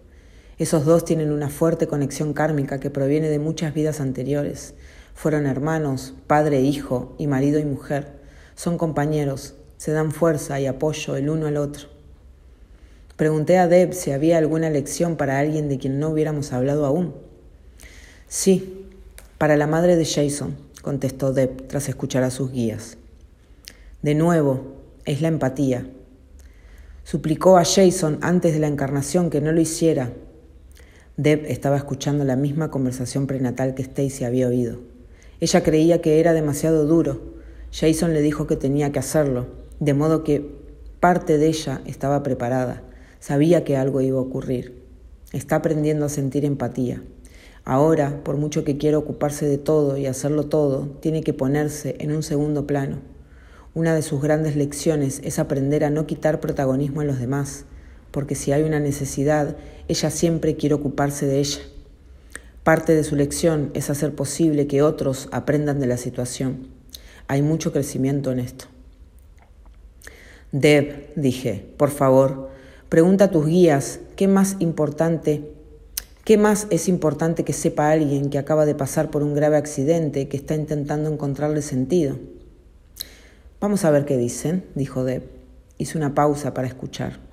Speaker 1: Esos dos tienen una fuerte conexión kármica que proviene de muchas vidas anteriores. Fueron hermanos, padre e hijo, y marido y mujer. Son compañeros, se dan fuerza y apoyo el uno al otro. Pregunté a Deb si había alguna lección para alguien de quien no hubiéramos hablado aún. Sí, para la madre de Jason, contestó Deb tras escuchar a sus guías. De nuevo, es la empatía. Suplicó a Jason antes de la encarnación que no lo hiciera. Deb estaba escuchando la misma conversación prenatal que Stacy había oído. Ella creía que era demasiado duro. Jason le dijo que tenía que hacerlo, de modo que parte de ella estaba preparada. Sabía que algo iba a ocurrir. Está aprendiendo a sentir empatía. Ahora, por mucho que quiera ocuparse de todo y hacerlo todo, tiene que ponerse en un segundo plano. Una de sus grandes lecciones es aprender a no quitar protagonismo a los demás, porque si hay una necesidad, ella siempre quiere ocuparse de ella. Parte de su lección es hacer posible que otros aprendan de la situación. Hay mucho crecimiento en esto. Deb, dije, por favor, pregunta a tus guías qué más importante ¿Qué más es importante que sepa alguien que acaba de pasar por un grave accidente que está intentando encontrarle sentido? Vamos a ver qué dicen, dijo Deb. Hizo una pausa para escuchar.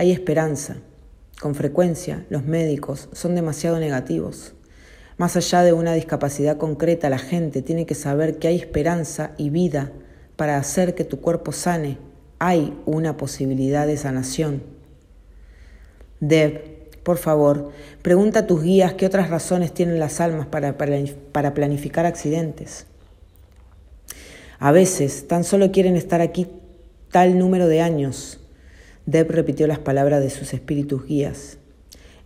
Speaker 1: Hay esperanza. Con frecuencia, los médicos son demasiado negativos. Más allá de una discapacidad concreta, la gente tiene que saber que hay esperanza y vida para hacer que tu cuerpo sane. Hay una posibilidad de sanación. Deb por favor, pregunta a tus guías qué otras razones tienen las almas para, para, planificar accidentes. A veces tan solo quieren estar aquí tal número de años. Deb repitió las palabras de sus espíritus guías.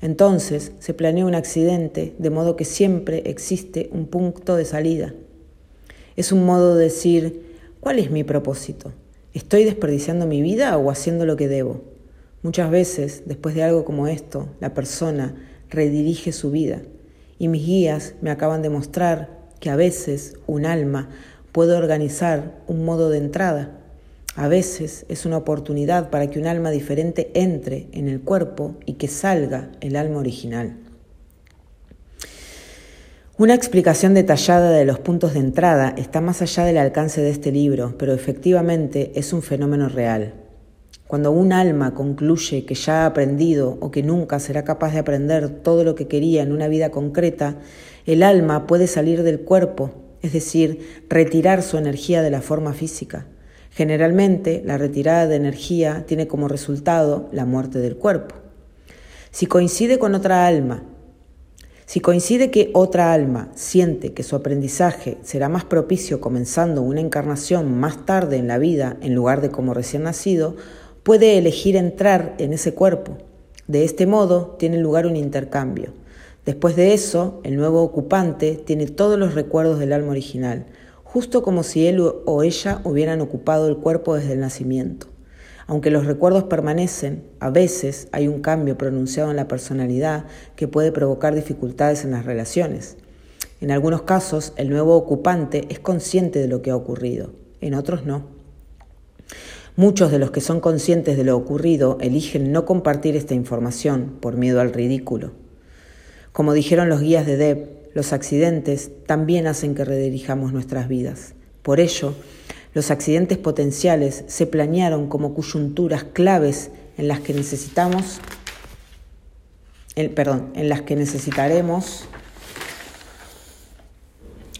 Speaker 1: Entonces se planea un accidente de modo que siempre existe un punto de salida. Es un modo de decir, ¿cuál es mi propósito? ¿Estoy desperdiciando mi vida o haciendo lo que debo? Muchas veces, después de algo como esto, la persona redirige su vida y mis guías me acaban de mostrar que a veces un alma puede organizar un modo de entrada. A veces es una oportunidad para que un alma diferente entre en el cuerpo y que salga el alma original. Una explicación detallada de los puntos de entrada está más allá del alcance de este libro, pero efectivamente es un fenómeno real. Cuando un alma concluye que ya ha aprendido o que nunca será capaz de aprender todo lo que quería en una vida concreta, el alma puede salir del cuerpo, es decir, retirar su energía de la forma física. Generalmente, la retirada de energía tiene como resultado la muerte del cuerpo. Si coincide con otra alma, si coincide que otra alma siente que su aprendizaje será más propicio comenzando una encarnación más tarde en la vida en lugar de como recién nacido, puede elegir entrar en ese cuerpo. De este modo tiene lugar un intercambio. Después de eso, el nuevo ocupante tiene todos los recuerdos del alma original, justo como si él o ella hubieran ocupado el cuerpo desde el nacimiento. Aunque los recuerdos permanecen, a veces hay un cambio pronunciado en la personalidad que puede provocar dificultades en las relaciones. En algunos casos, el nuevo ocupante es consciente de lo que ha ocurrido, en otros no. Muchos de los que son conscientes de lo ocurrido eligen no compartir esta información por miedo al ridículo. Como dijeron los guías de Deb, los accidentes también hacen que redirijamos nuestras vidas. Por ello, los accidentes potenciales se planearon como coyunturas claves en las que necesitamos, perdón, en las que necesitaremos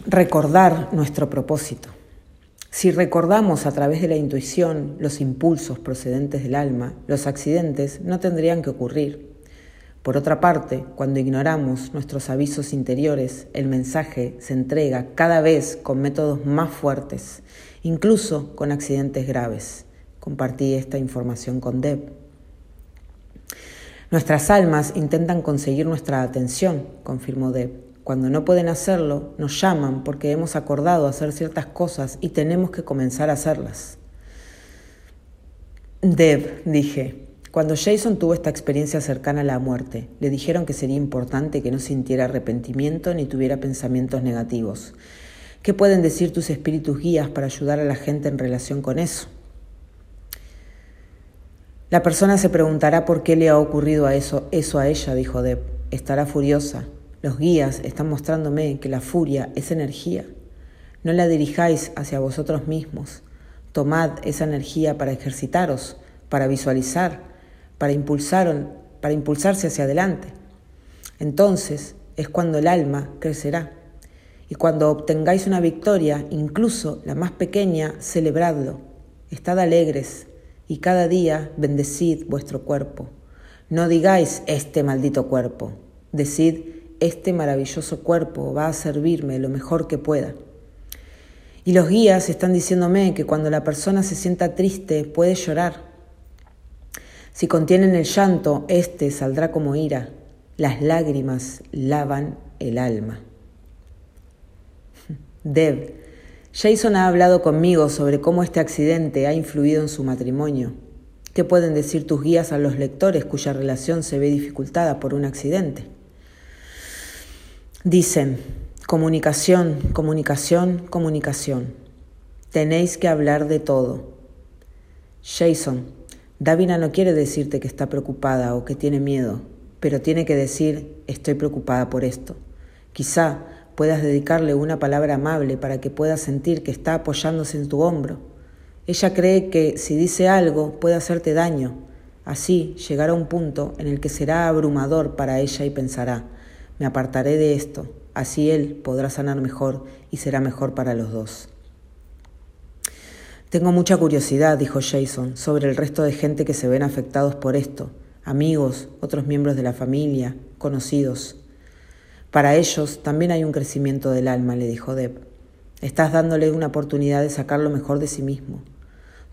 Speaker 1: recordar nuestro propósito. Si recordamos a través de la intuición los impulsos procedentes del alma, los accidentes no tendrían que ocurrir. Por otra parte, cuando ignoramos nuestros avisos interiores, el mensaje se entrega cada vez con métodos más fuertes, incluso con accidentes graves. Compartí esta información con Deb. Nuestras almas intentan conseguir nuestra atención, confirmó Deb. Cuando no pueden hacerlo, nos llaman porque hemos acordado hacer ciertas cosas y tenemos que comenzar a hacerlas. Deb, dije, cuando Jason tuvo esta experiencia cercana a la muerte, le dijeron que sería importante que no sintiera arrepentimiento ni tuviera pensamientos negativos. ¿Qué pueden decir tus espíritus guías para ayudar a la gente en relación con eso? La persona se preguntará por qué le ha ocurrido a eso, eso a ella, dijo Deb. Estará furiosa. Los guías están mostrándome que la furia es energía. No la dirijáis hacia vosotros mismos. Tomad esa energía para ejercitaros, para visualizar, para, impulsar, para impulsarse hacia adelante. Entonces es cuando el alma crecerá. Y cuando obtengáis una victoria, incluso la más pequeña, celebradlo. Estad alegres y cada día bendecid vuestro cuerpo. No digáis este maldito cuerpo. Decid este maravilloso cuerpo va a servirme lo mejor que pueda. Y los guías están diciéndome que cuando la persona se sienta triste puede llorar si contienen el llanto, éste saldrá como ira. Las lágrimas lavan el alma. Deb, Jason ha hablado conmigo sobre cómo este accidente ha influido en su matrimonio. ¿Qué pueden decir tus guías a los lectores cuya relación se ve dificultada por un accidente? Dicen, comunicación, comunicación, comunicación. Tenéis que hablar de todo. Jason, Davina no quiere decirte que está preocupada o que tiene miedo, pero tiene que decir estoy preocupada por esto. Quizá puedas dedicarle una palabra amable para que pueda sentir que está apoyándose en tu hombro. Ella cree que si dice algo puede hacerte daño. Así llegará un punto en el que será abrumador para ella y pensará, me apartaré de esto, así él podrá sanar mejor y será mejor para los dos. Tengo mucha curiosidad, dijo Jason, sobre el resto de gente que se ven afectados por esto, amigos, otros miembros de la familia, conocidos. Para ellos también hay un crecimiento del alma, le dijo Deb. Estás dándole una oportunidad de sacar lo mejor de sí mismo.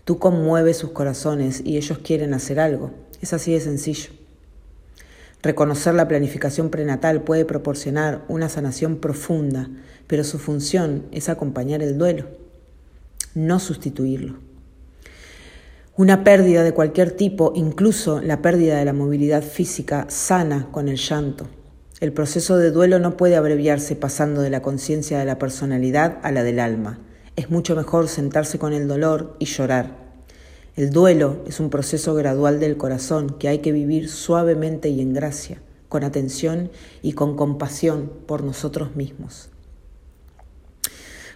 Speaker 1: Tú conmueves sus corazones y ellos quieren hacer algo. Es así de sencillo. Reconocer la planificación prenatal puede proporcionar una sanación profunda, pero su función es acompañar el duelo no sustituirlo. Una pérdida de cualquier tipo, incluso la pérdida de la movilidad física, sana con el llanto. El proceso de duelo no puede abreviarse pasando de la conciencia de la personalidad a la del alma. Es mucho mejor sentarse con el dolor y llorar. El duelo es un proceso gradual del corazón que hay que vivir suavemente y en gracia, con atención y con compasión por nosotros mismos.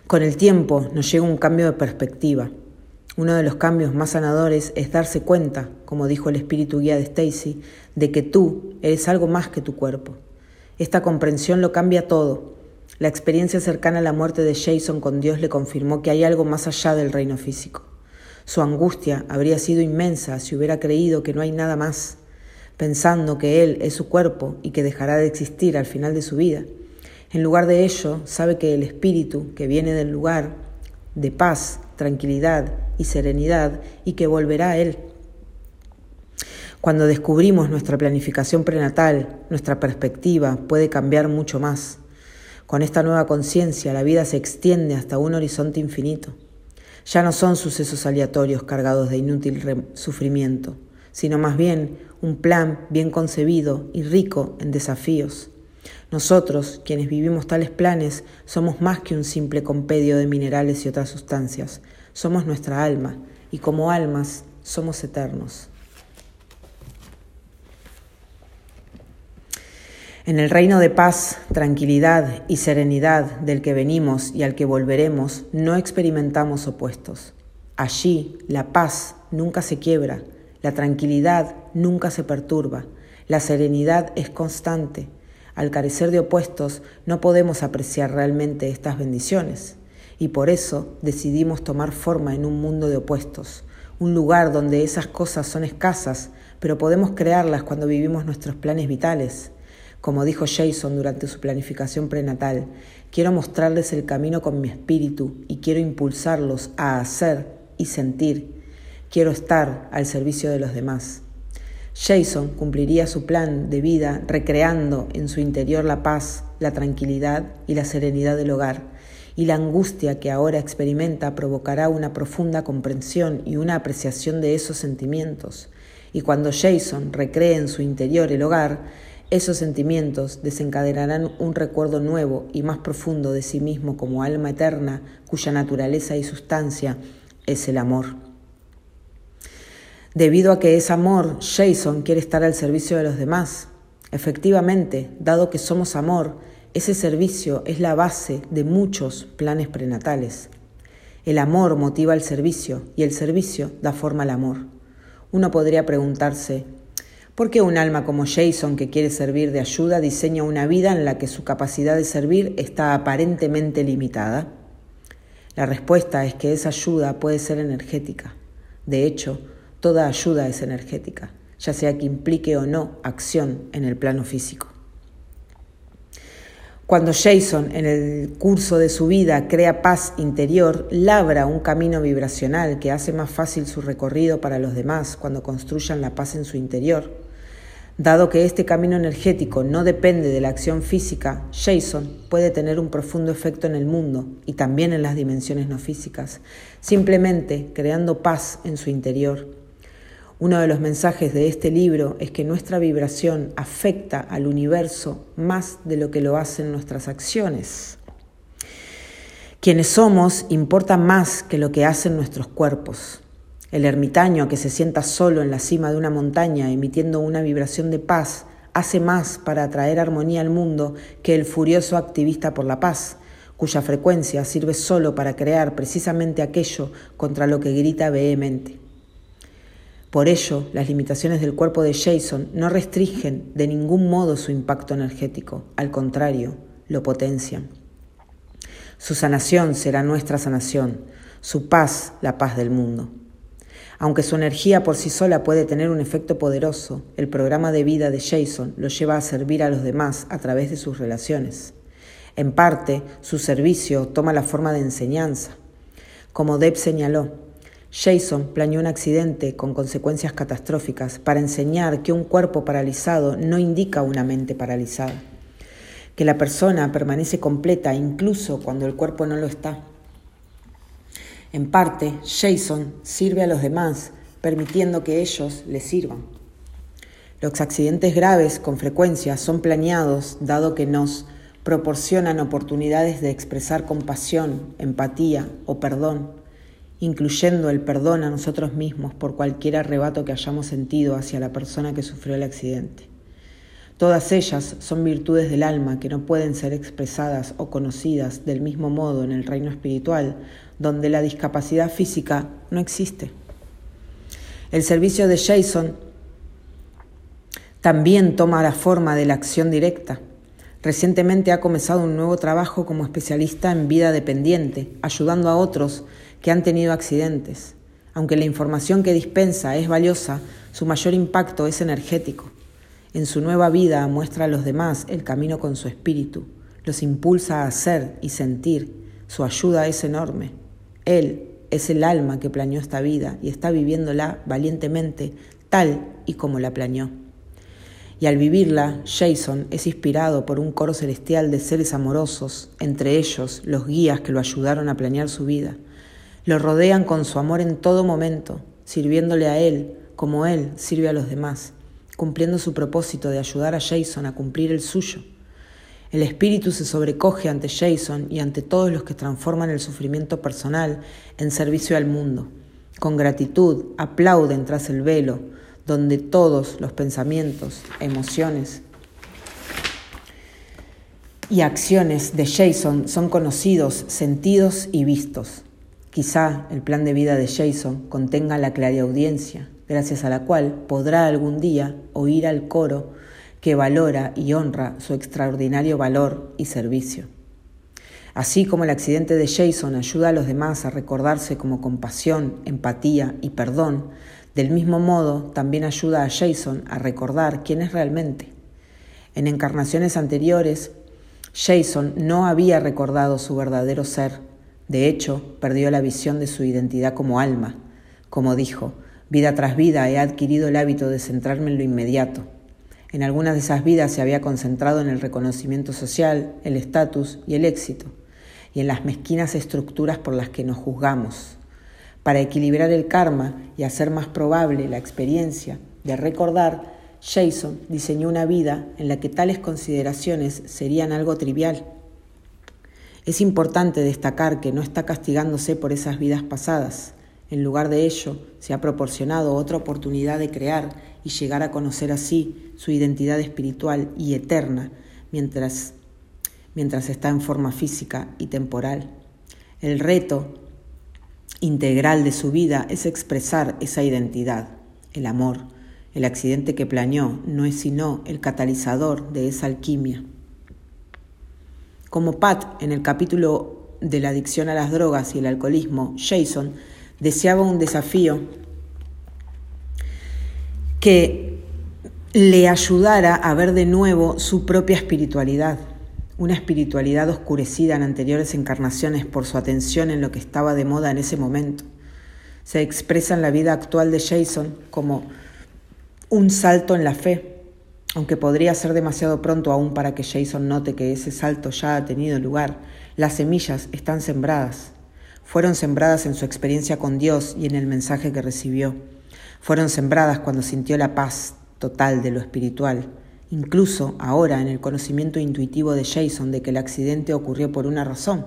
Speaker 1: Con el tiempo nos llega un cambio de perspectiva. Uno de los cambios más sanadores es darse cuenta, como dijo el espíritu guía de Stacy, de que tú eres algo más que tu cuerpo. Esta comprensión lo cambia todo. La experiencia cercana a la muerte de Jason con Dios le confirmó que hay algo más allá del reino físico. Su angustia habría sido inmensa si hubiera creído que no hay nada más, pensando que él es su cuerpo y que dejará de existir al final de su vida. En lugar de ello, sabe que el espíritu que viene del lugar de paz, tranquilidad y serenidad y que volverá a él. Cuando descubrimos nuestra planificación prenatal, nuestra perspectiva puede cambiar mucho más. Con esta nueva conciencia, la vida se extiende hasta un horizonte infinito. Ya no son sucesos aleatorios cargados de inútil sufrimiento, sino más bien un plan bien concebido y rico en desafíos. Nosotros, quienes vivimos tales planes, somos más que un simple compedio de minerales y otras sustancias. Somos nuestra alma, y como almas somos eternos. En el reino de paz, tranquilidad y serenidad del que venimos y al que volveremos, no experimentamos opuestos. Allí la paz nunca se quiebra, la tranquilidad nunca se perturba, la serenidad es constante, al carecer de opuestos, no podemos apreciar realmente estas bendiciones y por eso decidimos tomar forma en un mundo de opuestos, un lugar donde esas cosas son escasas, pero podemos crearlas cuando vivimos nuestros planes vitales. Como dijo Jason durante su planificación prenatal, quiero mostrarles el camino con mi espíritu y quiero impulsarlos a hacer y sentir. Quiero estar al servicio de los demás. Jason cumpliría su plan de vida recreando en su interior la paz, la tranquilidad y la serenidad del hogar, y la angustia que ahora experimenta provocará una profunda comprensión y una apreciación de esos sentimientos. Y cuando Jason recree en su interior el hogar, esos sentimientos desencadenarán un recuerdo nuevo y más profundo de sí mismo como alma eterna, cuya naturaleza y sustancia es el amor. Debido a que es amor, Jason quiere estar al servicio de los demás. Efectivamente, dado que somos amor, ese servicio es la base de muchos planes prenatales. El amor motiva el servicio y el servicio da forma al amor. Uno podría preguntarse, ¿Por qué un alma como Jason, que quiere servir de ayuda, diseña una vida en la que su capacidad de servir está aparentemente limitada? La respuesta es que esa ayuda puede ser energética. De hecho, toda ayuda es energética, ya sea que implique o no acción en el plano físico. Cuando Jason, en el curso de su vida, crea paz interior, labra un camino vibracional que hace más fácil su recorrido para los demás cuando construyan la paz en su interior. Dado que este camino energético no depende de la acción física, Jason puede tener un profundo efecto en el mundo y también en las dimensiones no físicas, simplemente creando paz en su interior. Uno de los mensajes de este libro es que nuestra vibración afecta al universo más de lo que lo hacen nuestras acciones. Quienes somos importa más que lo que hacen nuestros cuerpos. El ermitaño que se sienta solo en la cima de una montaña emitiendo una vibración de paz hace más para atraer armonía al mundo que el furioso activista por la paz, cuya frecuencia sirve solo para crear precisamente aquello contra lo que grita vehemente. Por ello, las limitaciones del cuerpo de Jason no restringen de ningún modo su impacto energético, al contrario, lo potencian. Su sanación será nuestra sanación, su paz la paz del mundo. Aunque su energía por sí sola puede tener un efecto poderoso, el programa de vida de Jason lo lleva a servir a los demás a través de sus relaciones. En parte, su servicio toma la forma de enseñanza. Como Deb señaló, Jason planeó un accidente con consecuencias catastróficas para enseñar que un cuerpo paralizado no indica una mente paralizada, que la persona permanece completa incluso cuando el cuerpo no lo está. En parte, Jason sirve a los demás, permitiendo que ellos le sirvan. Los accidentes graves con frecuencia son planeados dado que nos proporcionan oportunidades de expresar compasión, empatía o perdón, incluyendo el perdón a nosotros mismos por cualquier arrebato que hayamos sentido hacia la persona que sufrió el accidente. Todas ellas son virtudes del alma que no pueden ser expresadas o conocidas del mismo modo en el reino espiritual, donde la discapacidad física no existe. El servicio de Jason también toma la forma de la acción directa. Recientemente ha comenzado un nuevo trabajo como especialista en vida dependiente, ayudando a otros que han tenido accidentes. Aunque la información que dispensa es valiosa, su mayor impacto es energético. En su nueva vida muestra a los demás el camino con su espíritu, los impulsa a hacer y sentir. Su ayuda es enorme. Él es el alma que planeó esta vida y está viviéndola valientemente tal y como la planeó. Y al vivirla, Jason es inspirado por un coro celestial de seres amorosos, entre ellos los guías que lo ayudaron a planear su vida. Lo rodean con su amor en todo momento, sirviéndole a él como él sirve a los demás, cumpliendo su propósito de ayudar a Jason a cumplir el suyo. El espíritu se sobrecoge ante Jason y ante todos los que transforman el sufrimiento personal en servicio al mundo. Con gratitud aplauden tras el velo, donde todos los pensamientos, emociones y acciones de Jason son conocidos, sentidos y vistos. Quizá el plan de vida de Jason contenga la clariaudiencia, gracias a la cual podrá algún día oír al coro que valora y honra su extraordinario valor y servicio. Así como el accidente de Jason ayuda a los demás a recordarse como compasión, empatía y perdón, del mismo modo también ayuda a Jason a recordar quién es realmente. En encarnaciones anteriores, Jason no había recordado su verdadero ser. De hecho, perdió la visión de su identidad como alma. Como dijo, vida tras vida he adquirido el hábito de centrarme en lo inmediato. En algunas de esas vidas se había concentrado en el reconocimiento social, el estatus y el éxito y en las mezquinas estructuras por las que nos juzgamos. Para equilibrar el karma y hacer más probable la experiencia de recordar, Jason diseñó una vida en la que tales consideraciones serían algo trivial. Es importante destacar que no está castigándose por esas vidas pasadas. En lugar de ello, se ha proporcionado otra oportunidad de crear y llegar a conocer así su identidad espiritual y eterna mientras mientras está en forma física y temporal. El reto integral de su vida es expresar esa identidad, el amor. El accidente que planeó no es sino el catalizador de esa alquimia. Como Pat en el capítulo de la adicción a las drogas y el alcoholismo, Jason deseaba un desafío que le ayudara a ver de nuevo su propia espiritualidad una espiritualidad oscurecida en anteriores encarnaciones por su atención en lo que estaba de moda en ese momento. Se expresa en la vida actual de Jason como un salto en la fe, aunque podría ser demasiado pronto aún para que Jason note que ese salto ya ha tenido lugar. Las semillas están sembradas. Fueron sembradas en su experiencia con Dios y en el mensaje que recibió. Fueron sembradas cuando sintió la paz total de lo espiritual incluso ahora en el conocimiento intuitivo de Jason de que el accidente ocurrió por una razón.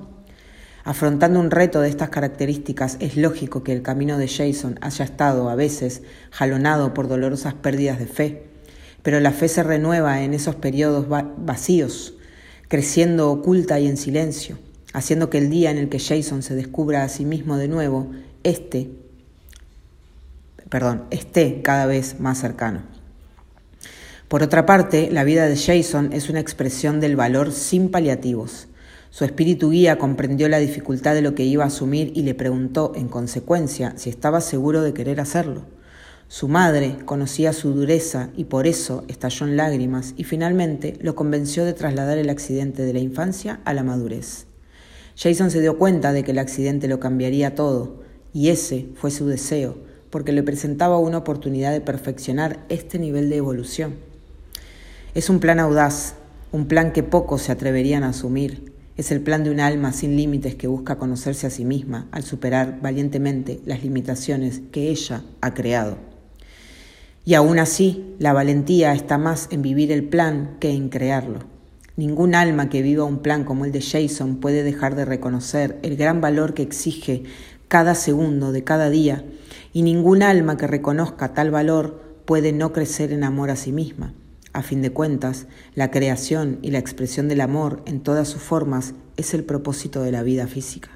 Speaker 1: Afrontando un reto de estas características, es lógico que el camino de Jason haya estado a veces jalonado por dolorosas pérdidas de fe, pero la fe se renueva en esos periodos vacíos, creciendo oculta y en silencio, haciendo que el día en el que Jason se descubra a sí mismo de nuevo, este, perdón, esté cada vez más cercano. Por otra parte, la vida de Jason es una expresión del valor sin paliativos. Su espíritu guía comprendió la dificultad de lo que iba a asumir y le preguntó, en consecuencia, si estaba seguro de querer hacerlo. Su madre conocía su dureza y por eso estalló en lágrimas y finalmente lo convenció de trasladar el accidente de la infancia a la madurez. Jason se dio cuenta de que el accidente lo cambiaría todo y ese fue su deseo, porque le presentaba una oportunidad de perfeccionar este nivel de evolución. Es un plan audaz, un plan que pocos se atreverían a asumir. Es el plan de un alma sin límites que busca conocerse a sí misma al superar valientemente las limitaciones que ella ha creado. Y aún así, la valentía está más en vivir el plan que en crearlo. Ningún alma que viva un plan como el de Jason puede dejar de reconocer el gran valor que exige cada segundo de cada día, y ningún alma que reconozca tal valor puede no crecer en amor a sí misma. A fin de cuentas, la creación y la expresión del amor en todas sus formas es el propósito de la vida física.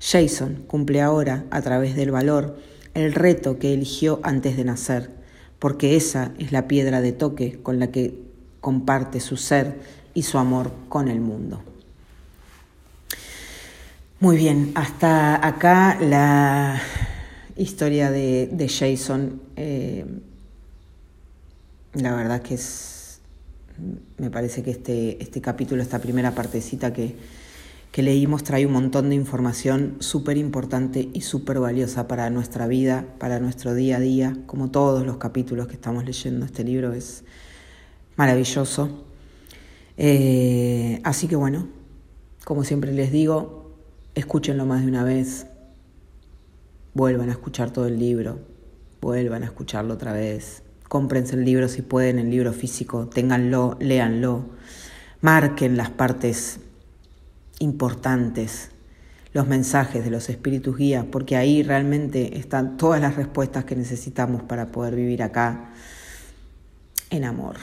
Speaker 1: Jason cumple ahora, a través del valor, el reto que eligió antes de nacer, porque esa es la piedra de toque con la que comparte su ser y su amor con el mundo. Muy bien, hasta acá la historia de, Jason. Eh, la verdad que es, me parece que este, este capítulo, esta primera partecita que, que leímos trae un montón de información súper importante y súper valiosa para nuestra vida, para nuestro día a día, como todos los capítulos que estamos leyendo. Este libro es maravilloso. Eh, así que bueno, como siempre les digo, escúchenlo más de una vez, vuelvan a escuchar todo el libro, vuelvan a escucharlo otra vez, Cómprense el libro si pueden, el libro físico, ténganlo, léanlo, marquen las partes importantes, los mensajes de los espíritus guías, porque ahí realmente están todas las respuestas que necesitamos para poder vivir acá en amor,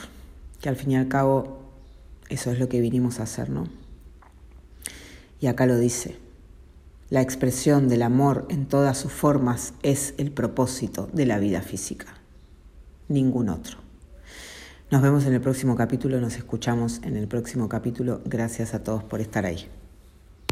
Speaker 1: que al fin y al cabo eso es lo que vinimos a hacer, ¿no? Y acá lo dice, la expresión del amor en todas sus formas es el propósito de la vida física ningún otro. Nos vemos en el próximo capítulo, nos escuchamos en el próximo capítulo. Gracias a todos por estar ahí.